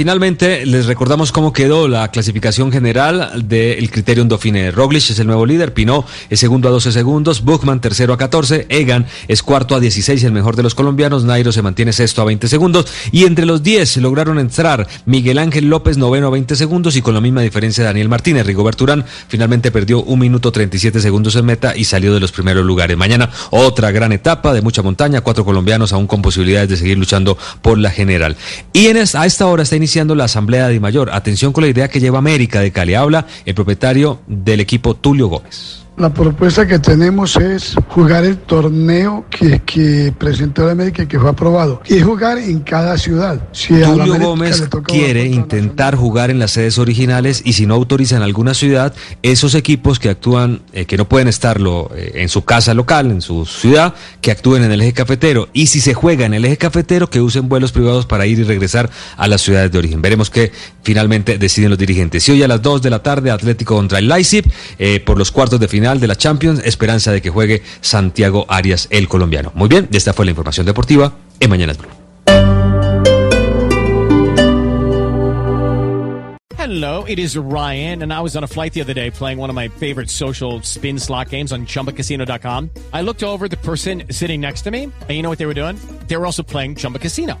Finalmente, les recordamos cómo quedó la clasificación general del Criterium Dauphiné. Roglic es el nuevo líder, Pinot es segundo a 12 segundos, Buchmann tercero a 14, Egan es cuarto a 16, el mejor de los colombianos, Nairo se mantiene sexto a 20 segundos y entre los 10 lograron entrar Miguel Ángel López noveno a 20 segundos y con la misma diferencia Daniel Martínez. Rigobert Urán finalmente perdió un minuto 37 segundos en meta y salió de los primeros lugares. Mañana otra gran etapa de mucha montaña, cuatro colombianos aún con posibilidades de seguir luchando por la general. Y en a esta hora está iniciando la Asamblea de Mayor. Atención con la idea que lleva América de Cali. Habla el propietario del equipo Tulio Gómez. La propuesta que tenemos es jugar el torneo que, que presentó la América y que fue aprobado. Y jugar en cada ciudad. Si Tulio Gómez quiere intentar jugar en las sedes originales y si no autoriza en alguna ciudad, esos equipos que actúan, eh, que no pueden estarlo eh, en su casa local, en su ciudad, que actúen en el eje cafetero. Y si se juega en el eje cafetero, que usen vuelos privados para ir y regresar a las ciudades de origen. Veremos qué finalmente deciden los dirigentes. Y hoy a las 2 de la tarde, Atlético contra el Leipzig, eh, por los cuartos de final de la Champions, esperanza de que juegue Santiago Arias, el colombiano. Muy bien, esta fue la información deportiva en Mañanas Blue. Hello, it is Ryan, and I was on a flight the other day playing one of my favorite social spin slot games on chumbacasino.com. I looked over the person sitting next to me, and you know what they were doing? They were also playing Chumba Casino.